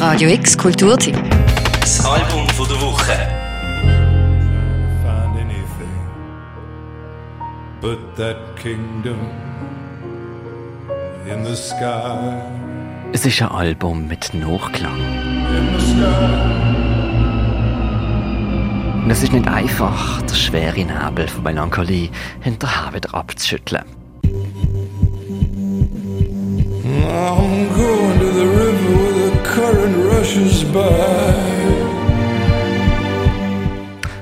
Radio X Kulturtipp. Das Album von der Woche. find anything but that kingdom in the sky. Es ist ein Album mit Nachklang. Und es ist nicht einfach, der schwere Nebel von Melancholie hinterher wieder abzuschütteln. I'm going rushes by.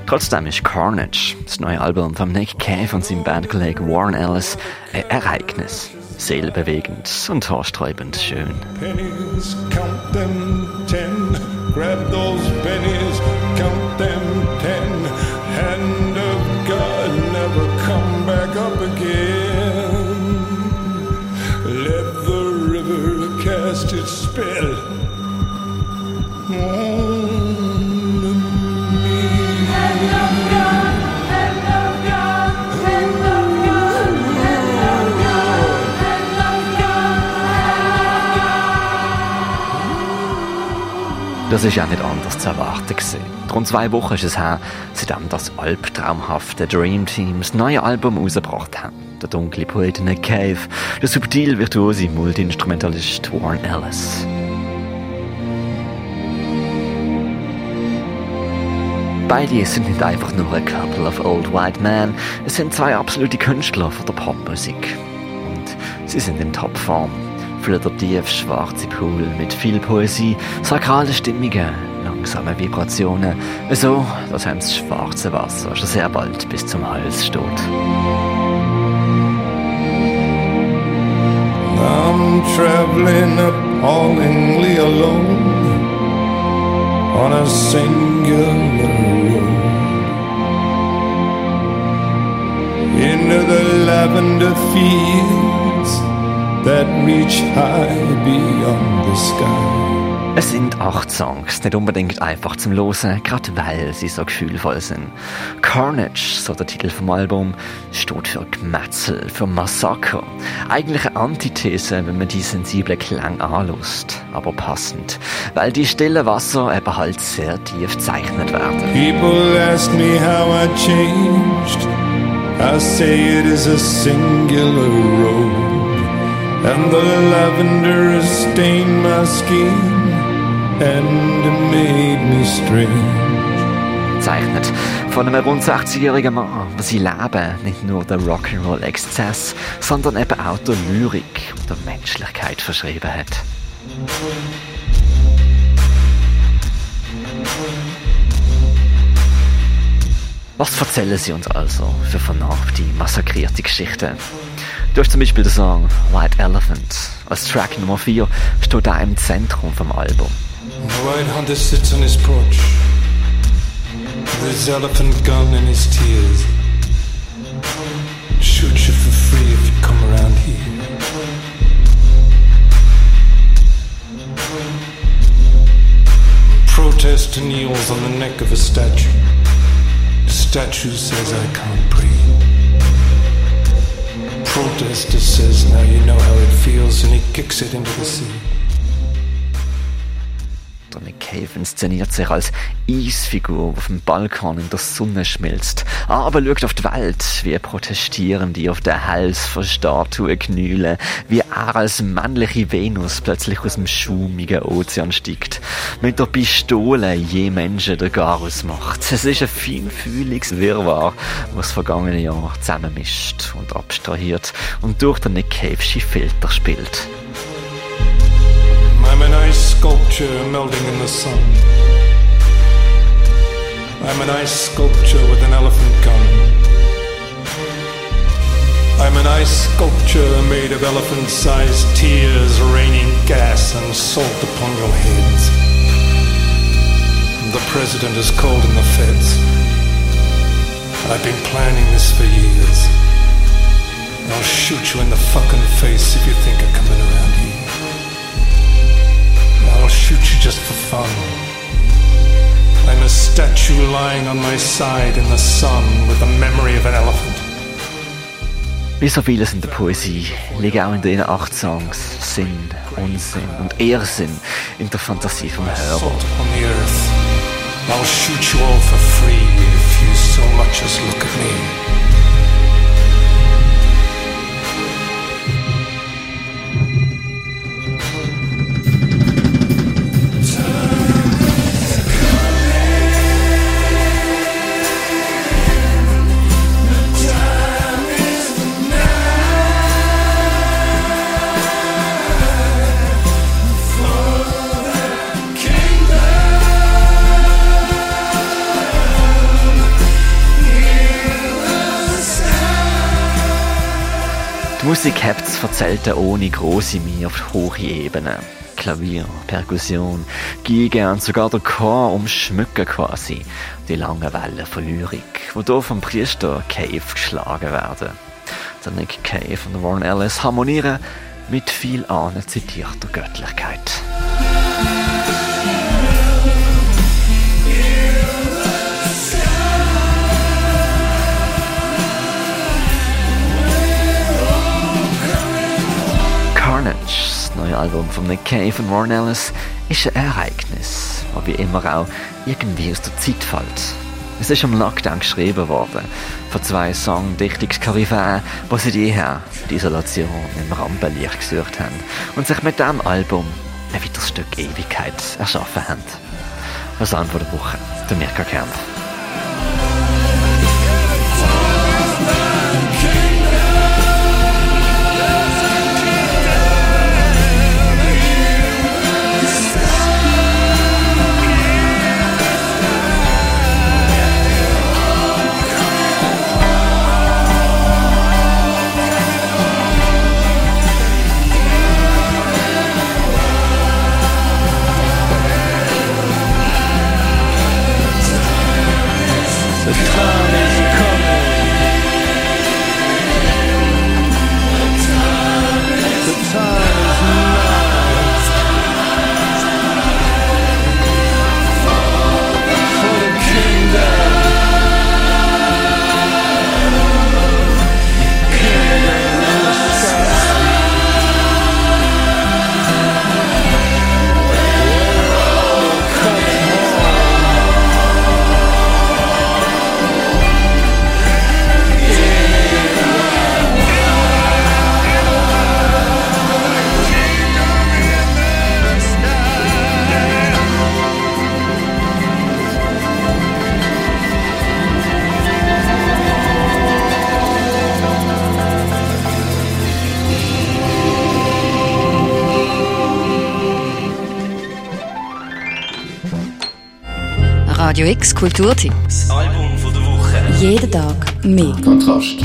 Trotzdem ist Carnage, das neue Album von Nick Cave und seinem Bandkollegen Warren Ellis, ein Ereignis. Seelenbewegend und haarsträubend schön. Pennies, count them ten. Das ist ja nicht anders zu erwarten. Rund zwei Wochen ist es her, seitdem das albtraumhafte Dream Team das neue Album rausgebracht haben. Der dunkle Poet Nick Cave, der subtil virtuose Multiinstrumentalist Warren Ellis. Beide sind nicht einfach nur ein Couple of Old White Men, es sind zwei absolute Künstler von der Popmusik. Und sie sind in Topform. Tief schwarze Pool mit viel Poesie, sakrale Stimmungen, langsame Vibrationen, so, dass einem das schwarze Wasser schon sehr bald bis zum Hals steht. I'm traveling appallingly alone on a singular road into the lavender fields that reach high beyond the sky. Es sind acht Songs, nicht unbedingt einfach zum Losen, gerade weil sie so gefühlvoll sind. Carnage, so der Titel vom Album, steht für Gemetzel, für Massaker. Eigentlich eine Antithese, wenn man die sensible Klang anlässt, aber passend, weil die stillen Wasser eben halt sehr tief gezeichnet werden. People ask me how I changed. I say it is a singular road, and the lavender has stained my skin Zeichnet von einem rund 60-jährigen Mann, sein Leben nicht nur der Rock'n'Roll-Exzess, sondern eben auch der Lyrik und der Menschlichkeit verschrieben hat. Was erzählen sie uns also für vernarbte, massakrierte Geschichten? Hast zum Beispiel den Song White Elephant. Als Track Nummer 4 steht er im Zentrum vom Album. The white hunter sits on his porch with his elephant gun and his tears. Shoot you for free if you come around here. Protester kneels on the neck of a statue. The statue says, I can't breathe. Protester says, Now you know how it feels, and he kicks it into the sea. Der Cave inszeniert sich als Eisfigur, die auf dem Balkon in der Sonne schmilzt. Aber schaut auf die Welt, wie Protestierende auf den Hals von Statuen knühlen, wie er als männliche Venus plötzlich aus dem schaumigen Ozean steigt. Mit der Pistole je Menschen den Garus macht. Es ist ein feinfühliges Wirrwarr, was das vergangene Jahr zusammenmischt und abstrahiert und durch den Nick Cave Filter spielt. I'm an ice sculpture melting in the sun. I'm an ice sculpture with an elephant gun. I'm an ice sculpture made of elephant sized tears raining gas and salt upon your heads. The president has called in the feds. I've been planning this for years. I'll shoot you in the fucking face if you think of coming around here. I'll shoot you just for fun. I'm a statue lying on my side in the sun with the memory of an elephant. Wie so vieles in der Poesie liegt auch in den acht Songs Sinn, Unsinn und Irrsinn in der Fantasie vom Hörer. I'll shoot you all for free if you so Die Musik hebt es erzählte ohne große Mühe auf hohe Ebenen. Klavier, Perkussion, Geige und sogar der Chor umschmücken quasi die langen Wellen von Lyrik, die hier vom Priester Cave geschlagen werden. Der Nick Cave und Warren Ellis harmonieren mit viel Ahnen zitierter Göttlichkeit. Album von Nick Cave und Warren Ellis ist ein Ereignis, das wie immer auch irgendwie aus der Zeit fällt. Es ist am Lockdown geschrieben worden, von zwei Songdichtungskoryphäen, die seit jeher die Isolation im Rampenlicht gesucht haben und sich mit diesem Album ein weiteres Stück Ewigkeit erschaffen haben. Das Album der Woche, der Mirka Kernf. Radio X Kulturtipps. Album von der Woche. Jeden Tag mehr. Kontrast.